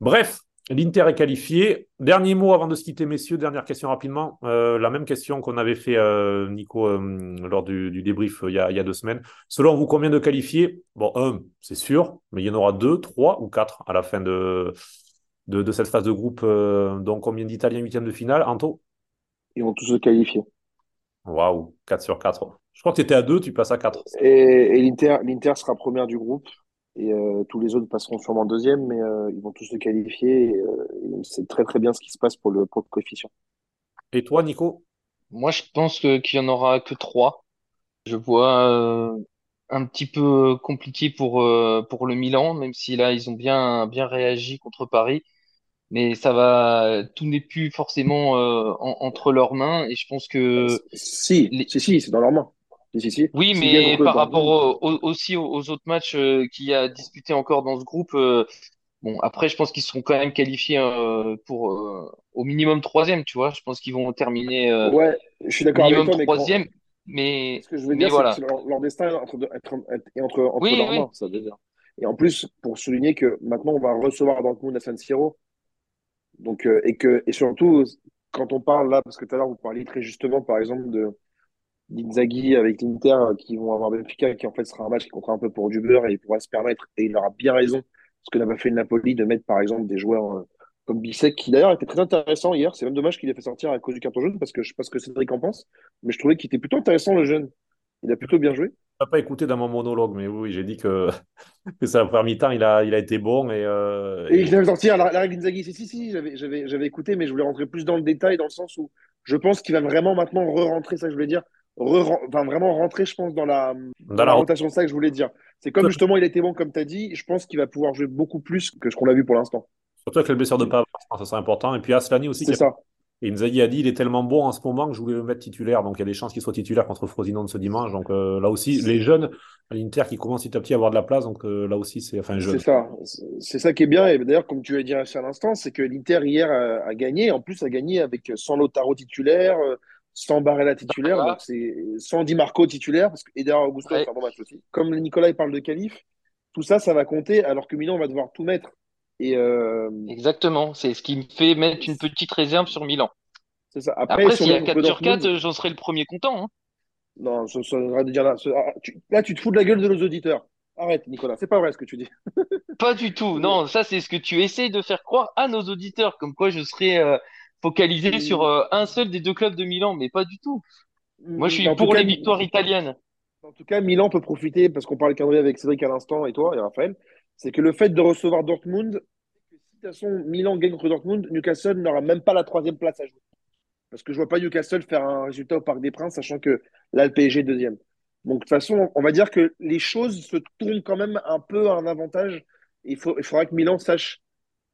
Bref, l'Inter est qualifié. Dernier mot avant de se quitter, messieurs. Dernière question rapidement. la même question qu'on avait fait, Nico, lors du, du débrief il y, il y, a, deux semaines. Selon vous, combien de qualifiés? Bon, un, c'est sûr, mais il y en aura deux, trois ou quatre à la fin de, de, cette phase de groupe. Euh, donc, combien d'Italiens huitième de finale Anto? Ils vont tous se qualifier. Waouh, 4 sur 4. Je crois que tu étais à 2, tu passes à 4. Et, l'Inter sera première du groupe. Et euh, tous les autres passeront sûrement deuxième, mais euh, ils vont tous se qualifier. c'est très très bien ce qui se passe pour le, pour coefficient. Et toi, Nico? Moi, je pense qu'il n'y en aura que 3. Je vois un petit peu compliqué pour, pour le Milan, même si là, ils ont bien, bien réagi contre Paris mais ça va, tout n'est plus forcément euh, entre leurs mains et je pense que si, si, si, c'est dans leurs mains. Si, si, oui, mais par rapport aussi aux, autres matchs euh, qu'il y a disputés encore dans ce groupe, euh, bon, après, je pense qu'ils seront quand même qualifiés pour au minimum troisième, tu vois. Je pense qu'ils vont terminer ouais, je suis d'accord avec toi, troisième. Mais, ce que je veux dire, c'est que leur, destin est entre, entre, entre leurs mains, ça veut dire. Et en plus, pour souligner que maintenant, on va recevoir Dortmund à San Siro, donc, euh, et, que, et surtout, quand on parle là, parce que tout à l'heure, vous parliez très justement, par exemple, de d'Inzaghi avec l'Inter euh, qui vont avoir Benfica, qui en fait sera un match qui comptera un peu pour du beurre et il pourra se permettre, et il aura bien raison, ce que n'a pas fait le Napoli, de mettre par exemple des joueurs euh, comme Bissek, qui d'ailleurs était très intéressant hier. C'est même dommage qu'il ait fait sortir à cause du carton jaune, parce que je sais pas ce que Cédric en pense, mais je trouvais qu'il était plutôt intéressant le jeune. Il a plutôt bien joué pas écouté dans mon monologue, mais oui, j'ai dit que, que ça, première mi-temps, il a, il a été bon. Et, euh, et... je l'avais sorti à la, la Ginzaghi. Si, si, si, j'avais écouté, mais je voulais rentrer plus dans le détail, dans le sens où je pense qu'il va vraiment maintenant re-rentrer, ça que je voulais dire. Re enfin, vraiment rentrer, je pense, dans la, dans, la rotation, ça que je voulais dire. C'est comme justement il a été bon, comme tu as dit, je pense qu'il va pouvoir jouer beaucoup plus que ce qu'on a vu pour l'instant. Surtout avec le blessure de Pavard, ça serait important. Et puis Aslani aussi. C'est ça. Et Inzaghi a dit il est tellement bon en ce moment que je voulais le mettre titulaire. Donc il y a des chances qu'il soit titulaire contre Frosinone ce dimanche. Donc euh, là aussi, les jeunes à l'Inter qui commencent petit à petit à avoir de la place. Donc euh, là aussi, c'est enfin C'est ça. C'est ça qui est bien. Et d'ailleurs, comme tu as dit à l'instant, c'est que l'Inter hier a, gagné. En plus, a gagné avec sans Lotaro titulaire, sans Barella titulaire. Donc c'est sans Di Marco titulaire. Parce que, et d'ailleurs, Augusto ouais. match aussi. Comme Nicolas il parle de qualif, tout ça, ça va compter. Alors que Milan va devoir tout mettre. Et euh... Exactement. C'est ce qui me fait mettre une petite réserve sur Milan. Ça. Après, Après s'il y a 4 sur 4, j'en serai le premier content. Hein. Non, ça, ça, de dire là. Ça- ah, tu- là, tu te fous de la gueule de nos auditeurs. Arrête, Nicolas, c'est pas vrai ce que tu dis. Pas du tout. Non, ça c'est ce que tu essayes de faire croire à nos auditeurs, comme quoi je serais euh, focalisé sur euh, un seul des deux clubs de Milan, mais pas du tout. Moi, je suis En pour cas, les victoires italiennes. en tout cas, Milan peut profiter, parce qu'on parlait calendrier avec Cédric à l'instant et toi et Raphaël, c'est que le fait de recevoir Dortmund, que si de toute façon Milan gagne contre Dortmund, Newcastle n'aura même pas la troisième place à jouer. Parce que je vois pas Newcastle faire un résultat au Parc des Princes, sachant que là, le PSG est deuxième. Donc, de toute façon, on va dire que les choses se tournent quand même un peu à un avantage. Il faut, il faudra que Milan sache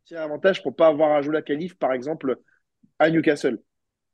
tirer avantage pour pas avoir à jouer la qualif, par exemple, à Newcastle.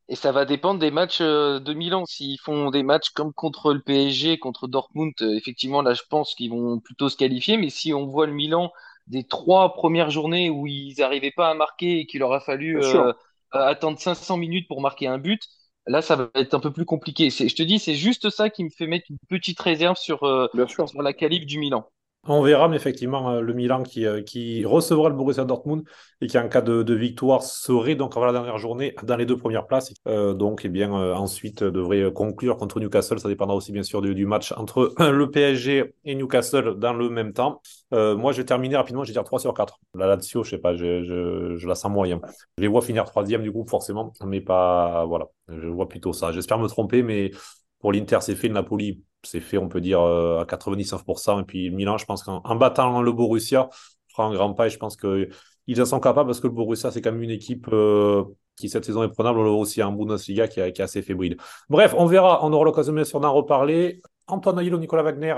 Et ça va dépendre des matchs euh, de Milan. S'ils font des matchs comme contre le PSG, contre Dortmund, euh, effectivement, là, je pense qu'ils vont plutôt se qualifier. Mais si on voit le Milan des trois premières journées où ils n'arrivaient pas à marquer et qu'il leur a fallu euh, sûr. attendre 500 minutes pour marquer un but, là, ça va être un peu plus compliqué. Je te dis, c'est juste ça qui me fait mettre une petite réserve sur, euh, sur la qualif du Milan. On verra, mais effectivement, euh, le Milan qui, euh, qui recevra le Borussia Dortmund et qui, en cas de, de victoire, serait donc avant la dernière journée dans les deux premières places. Euh, donc, eh bien, euh, ensuite, euh, devrait conclure contre Newcastle. Ça dépendra aussi, bien sûr, du, du match entre le PSG et Newcastle dans le même temps. Euh, moi, je vais terminer rapidement. Je vais dire 3 sur 4. La Lazio, je sais pas, je, je, je la sens moyen. Je les vois finir troisième du groupe, forcément, mais pas. Voilà, je vois plutôt ça. J'espère me tromper, mais pour l'Inter, c'est fait. Le Napoli, c'est fait, on peut dire, euh, à 99%. Et puis Milan, je pense qu'en en battant le Borussia, fera un grand pas. Et je pense qu'ils en sont capables parce que le Borussia, c'est quand même une équipe euh, qui, cette saison, est prenable. On le voit aussi en Bundesliga qui, est- qui est assez fébrile. Bref, on verra. On aura l'occasion, bien sûr, d'en reparler. Antoine Aïlo, Nicolas Wagner,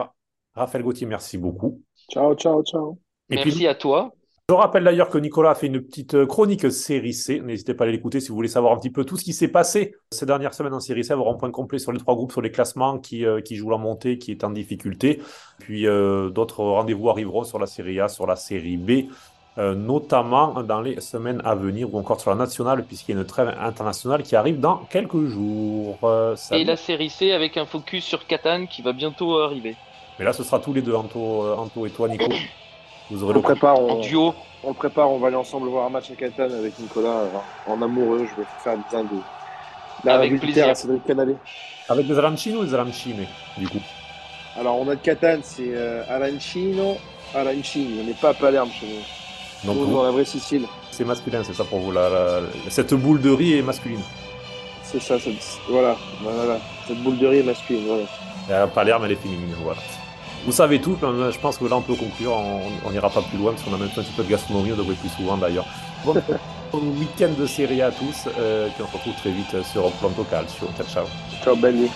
Raphaël Gauthier, merci beaucoup. Ciao, ciao, ciao. Et puis, Merci à toi. Je rappelle d'ailleurs que Nicolas a fait une petite euh, chronique série C. N'hésitez pas à aller l'écouter si vous voulez savoir un petit peu tout ce qui s'est passé ces dernières semaines en série C. Avoir un point complet sur les trois groupes, sur les classements, qui, euh, qui jouent la montée, qui est en difficulté. Puis euh, d'autres rendez-vous arriveront sur la série A, sur la série B, euh, notamment dans les semaines à venir ou encore sur la nationale, puisqu'il y a une trêve internationale qui arrive dans quelques jours. Et la série C avec un focus sur Catane qui va bientôt arriver. Mais là, ce sera tous les deux, Anto, Anto et toi, Nico. Vous aurez On le prépare, En on, duo. on le prépare, on va aller ensemble voir un match à Catane avec Nicolas euh, en amoureux. Je vais faire bien de la Avec plaisir. à Cédric Canalé. avec des arancini ou des arancine, du coup? Alors, on a de Catane, c'est euh, Arancino, Arancini. On n'est pas à Palerme chez nous. Donc, Nous, vous- dans la vraie Sicile. c'est masculin, c'est ça pour vous. la- la- cette boule de riz est masculine. C'est ça, cette- voilà, voilà. Cette boule de riz est masculine. Voilà. Et à Palerme, elle est féminine. Voilà. Vous savez tout. euh, Je pense que là, on peut conclure. On n'ira pas plus loin parce qu'on a même fait un petit peu de gastronomie. On devrait plus souvent d'ailleurs. Bon bon week-end de série à tous. Euh, puis on se retrouve très vite sur Planto Calcio. Ciao, ciao. Ciao, nuit.